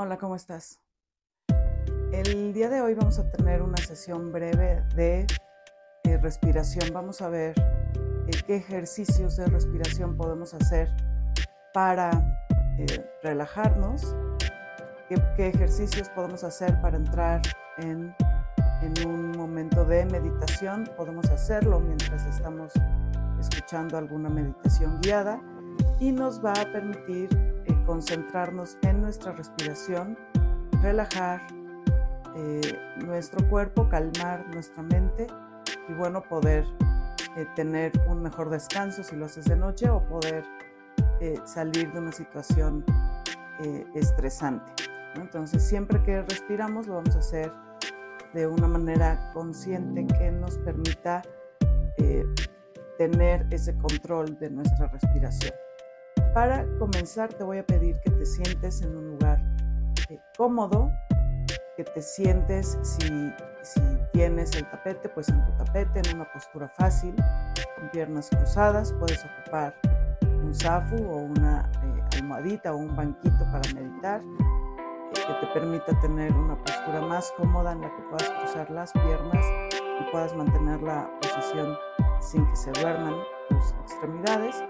Hola, ¿cómo estás? El día de hoy vamos a tener una sesión breve de eh, respiración. Vamos a ver eh, qué ejercicios de respiración podemos hacer para eh, relajarnos, qué, ejercicios podemos hacer para entrar en, en un momento de meditación. Podemos hacerlo mientras estamos escuchando alguna meditación guiada y nos va a permitir concentrarnos en nuestra respiración, relajar eh, nuestro cuerpo, calmar nuestra mente y bueno, poder eh, tener un mejor descanso si lo haces de noche o poder eh, salir de una situación estresante. Entonces, siempre que respiramos lo vamos a hacer de una manera consciente que nos permita tener ese control de nuestra respiración. Para comenzar te voy a pedir que te sientes en un lugar eh, cómodo, que te sientes si, si tienes el tapete, pues en tu tapete, en una postura fácil, con piernas cruzadas, puedes ocupar un zafu o una eh, almohadita o un banquito para meditar eh, que te permita tener una postura más cómoda en la que puedas cruzar las piernas y puedas mantener la posición sin que se duerman tus extremidades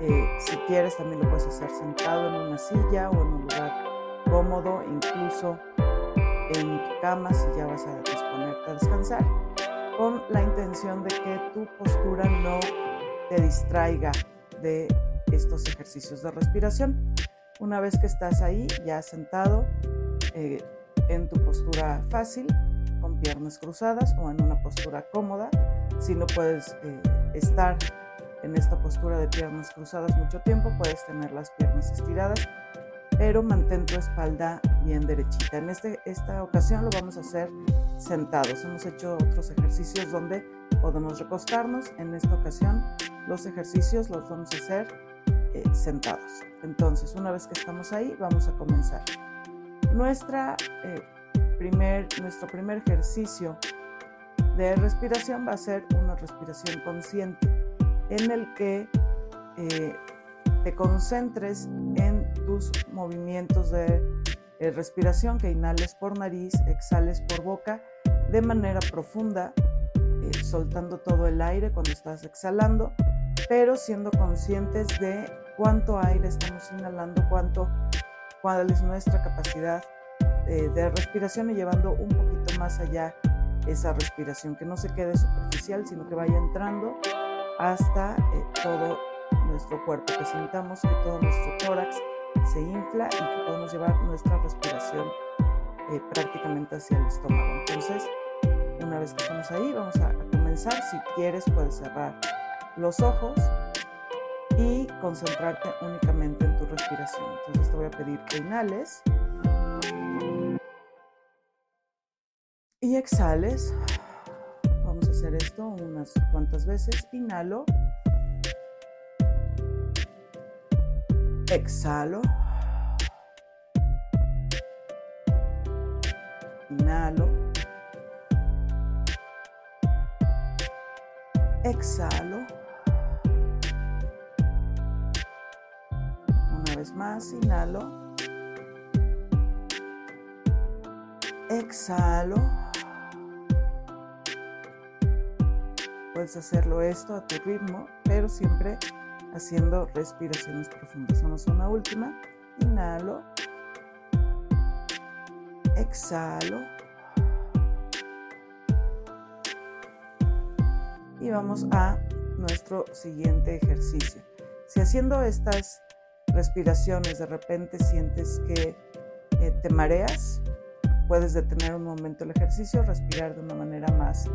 eh, si quieres, también lo puedes hacer sentado en una silla o en un lugar cómodo, incluso en tu cama si ya vas a disponerte a descansar, con la intención de que tu postura no te distraiga de estos ejercicios de respiración. Una vez que estás ahí, ya sentado eh, en tu postura fácil, con piernas cruzadas o en una postura cómoda, si no puedes eh, estar en esta postura de piernas cruzadas mucho tiempo, puedes tener las piernas estiradas, pero mantén tu espalda bien derechita. En este, esta ocasión lo vamos a hacer sentados. Hemos hecho otros ejercicios donde podemos recostarnos. En esta ocasión los ejercicios los vamos a hacer eh, sentados. Entonces, una vez que estamos ahí, vamos a comenzar. Nuestra, eh, primer, nuestro primer ejercicio de respiración va a ser una respiración consciente en el que eh, te concentres en tus movimientos de eh, respiración, que inhales por nariz, exhales por boca de manera profunda, eh, soltando todo el aire cuando estás exhalando, pero siendo conscientes de cuánto aire estamos inhalando, cuánto, cuál es nuestra capacidad de respiración y llevando un poquito más allá esa respiración, que no se quede superficial, sino que vaya entrando hasta eh, todo nuestro cuerpo, que sintamos que todo nuestro tórax se infla y que podemos llevar nuestra respiración eh, prácticamente hacia el estómago. Entonces, una vez que estamos ahí, vamos a, comenzar. Si quieres, puedes cerrar los ojos y concentrarte únicamente en tu respiración. Entonces, te voy a pedir que inhales y exhales hacer esto unas cuantas veces. Inhalo. Exhalo. Inhalo. Exhalo. Una vez más, inhalo. Exhalo. Hacerlo esto a tu ritmo, pero siempre haciendo respiraciones profundas. Vamos a una última. Inhalo. Exhalo. Y vamos a nuestro siguiente ejercicio. Si haciendo estas respiraciones de repente sientes que eh, te mareas, puedes detener un momento el ejercicio, respirar de una manera más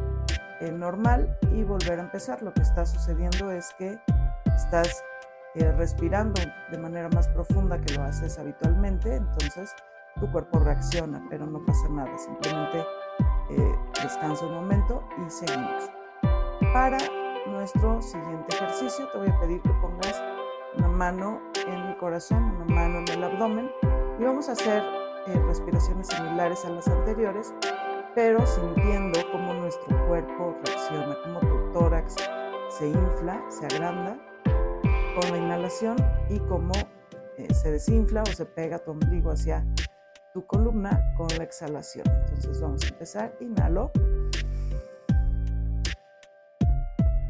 eh, normal y volver a empezar. Lo que está sucediendo es que estás eh, respirando de manera más profunda que lo haces habitualmente, entonces tu cuerpo reacciona, pero no pasa nada, simplemente eh, descansa un momento y seguimos. Para nuestro siguiente ejercicio te voy a pedir que pongas una mano en el corazón, una mano en el abdomen y vamos a hacer respiraciones similares a las anteriores, pero sintiendo cuerpo reacciona, cómo tu tórax se infla, se agranda con la inhalación y cómo eh, se desinfla o se pega tu ombligo hacia tu columna con la exhalación. Entonces vamos a empezar. Inhalo.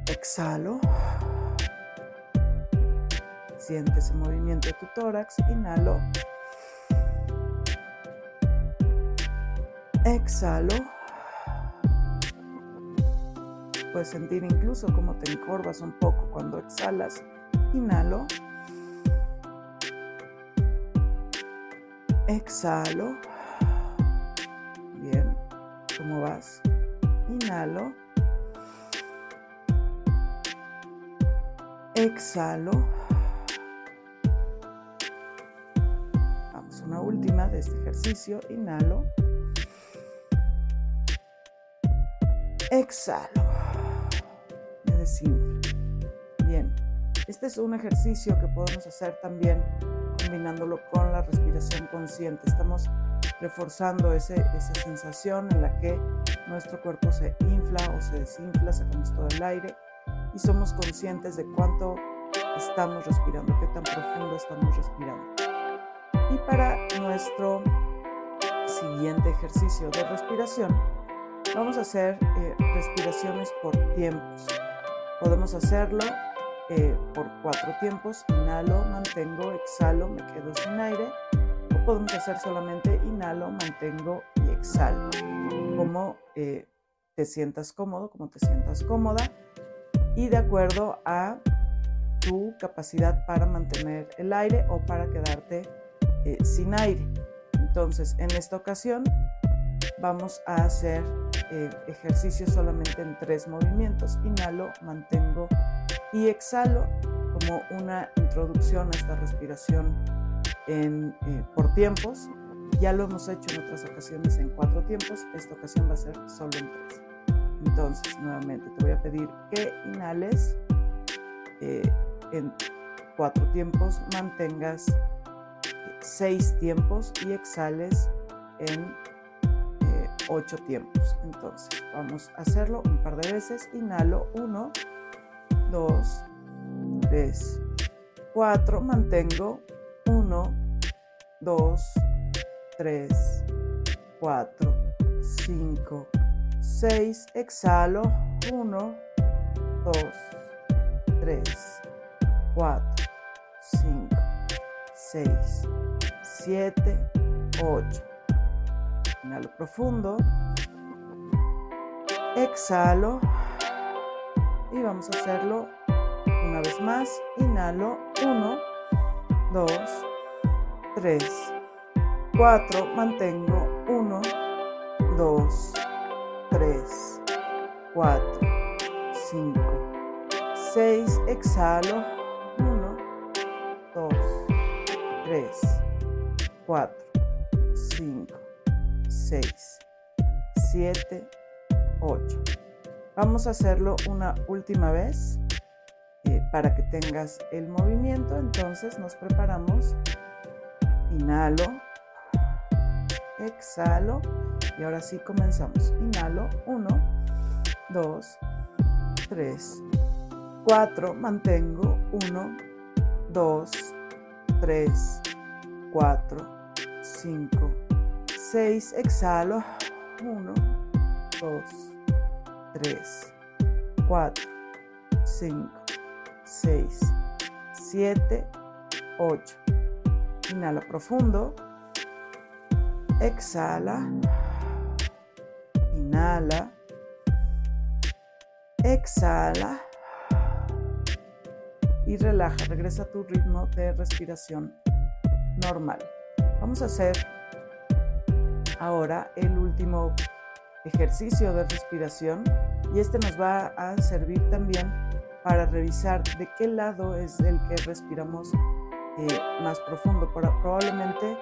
Exhalo. Siente ese movimiento de tu tórax. Inhalo. Exhalo. Puedes sentir incluso cómo te encorvas un poco cuando exhalas. Inhalo. Exhalo. Bien. ¿Cómo vas? Inhalo. Exhalo. Vamos, una última de este ejercicio. Inhalo. Exhalo. Me desinflo. Bien. Este es un ejercicio que podemos hacer también combinándolo con la respiración consciente. Estamos reforzando esa sensación en la que nuestro cuerpo se infla o se desinfla, sacamos todo el aire y somos conscientes de cuánto estamos respirando, qué tan profundo estamos respirando. Y para nuestro siguiente ejercicio de respiración, vamos a hacer eh, respiraciones por tiempos. Podemos hacerlo eh, por cuatro tiempos, inhalo, mantengo, exhalo, me quedo sin aire, o podemos hacer solamente inhalo, mantengo y exhalo, como eh, te sientas cómodo, como te sientas cómoda, y de acuerdo a tu capacidad para mantener el aire o para quedarte eh, sin aire. Entonces, en esta ocasión vamos a hacer ejercicios solamente en tres movimientos. Inhalo, mantengo, y exhalo como una introducción a esta respiración en, eh, por tiempos. Ya lo hemos hecho en otras ocasiones en cuatro tiempos, esta ocasión va a ser solo en tres. Entonces, nuevamente te voy a pedir que inhales eh, en cuatro tiempos, mantengas seis tiempos y exhales en eh, ocho tiempos. Entonces, vamos a hacerlo un par de veces. Inhalo, uno. 2, 3, 4, mantengo 1, 2, 3, 4, 5, 6, exhalo 1, 2, 3, 4, 5, 6, 7, 8. Inhalo profundo. Exhalo. Y vamos a hacerlo una vez más. Inhalo, 1, 2, 3, 4, mantengo, 1, 2, 3, 4, 5, 6, exhalo, 1, 2, 3, 4, 5, 6, 7, 8. Vamos a hacerlo una última vez eh, para que tengas el movimiento. Entonces nos preparamos. Inhalo. Exhalo. Y ahora sí comenzamos. Inhalo. 1, 2, 3, 4. Mantengo. 1, 2, 3, 4, 5, 6. Exhalo. 1, 2, 3, 4, 5, 6, 7, 8. Inhala profundo. Exhala. Inhala. Exhala. Y relaja. Regresa a tu ritmo de respiración normal. Vamos a hacer ahora el último ejercicio de respiración y este nos va a servir también para revisar de qué lado es el que respiramos eh, más profundo. Probablemente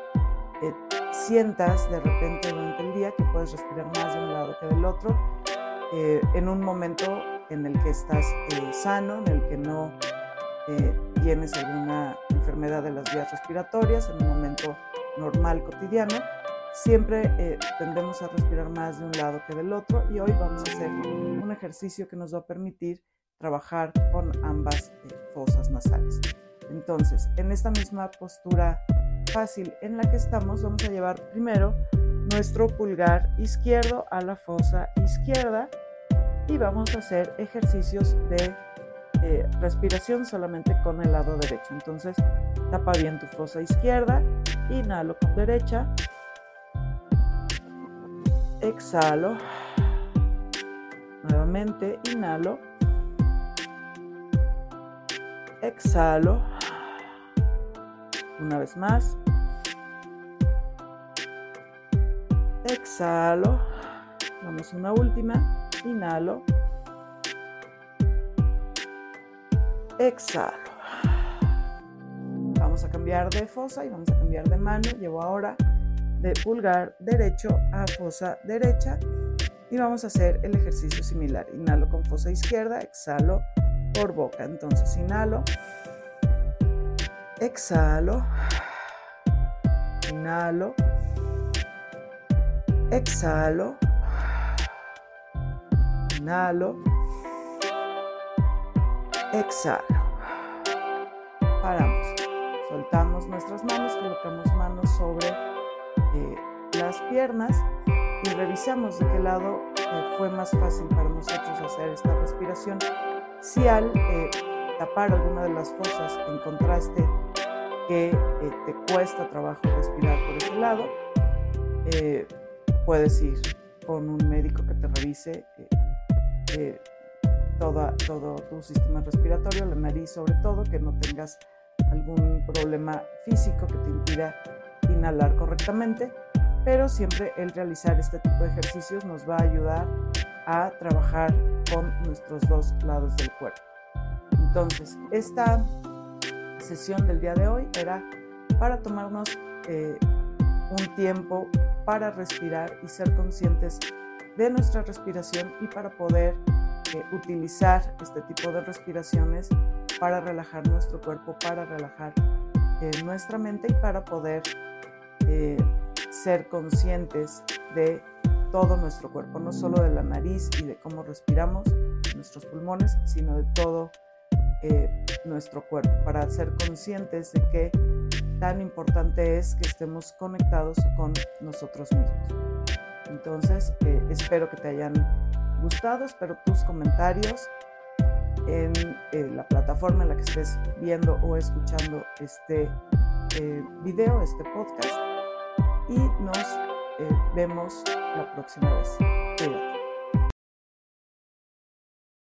eh, sientas de repente durante el día que puedes respirar más de un lado que del otro, eh, en un momento en el que estás sano, en el que no tienes alguna enfermedad de las vías respiratorias, en un momento normal, cotidiano Siempre eh, tendemos a respirar más de un lado que del otro y hoy vamos a hacer un ejercicio que nos va a permitir trabajar con ambas eh, fosas nasales. Entonces, en esta misma postura fácil en la que estamos, vamos a llevar primero nuestro pulgar izquierdo a la fosa izquierda y vamos a hacer ejercicios de eh, respiración solamente con el lado derecho. Entonces, tapa bien tu fosa izquierda, inhalo con derecha, exhalo, nuevamente inhalo, exhalo, una vez más, exhalo, vamos una última, inhalo, exhalo. Vamos a cambiar de fosa y vamos a cambiar de mano. Llevo ahora de pulgar derecho a fosa derecha y vamos a hacer el ejercicio similar. Inhalo con fosa izquierda, exhalo por boca. Entonces inhalo, exhalo, inhalo, exhalo, inhalo, exhalo. Paramos. Soltamos nuestras manos, colocamos manos sobre las piernas y revisamos de qué lado eh, fue más fácil para nosotros hacer esta respiración. Si al eh, tapar alguna de las fosas encontraste que te cuesta trabajo respirar por ese lado, puedes ir con un médico que te revise todo tu sistema respiratorio, la nariz sobre todo, que no tengas algún problema físico que te impida inhalar correctamente, pero siempre el realizar este tipo de ejercicios nos va a ayudar a trabajar con nuestros dos lados del cuerpo. Entonces, esta sesión del día de hoy era para tomarnos eh, un tiempo para respirar y ser conscientes de nuestra respiración y para poder utilizar este tipo de respiraciones para relajar nuestro cuerpo, para relajar eh, nuestra mente y para poder eh, ser conscientes de todo nuestro cuerpo, no solo de la nariz y de cómo respiramos, nuestros pulmones, sino de todo eh, nuestro cuerpo, para ser conscientes de qué tan importante es que estemos conectados con nosotros mismos. Entonces, espero que te hayan gustado, espero tus comentarios en eh, la plataforma en la que estés viendo o escuchando este eh, video, este podcast. Y nos eh, vemos la próxima vez.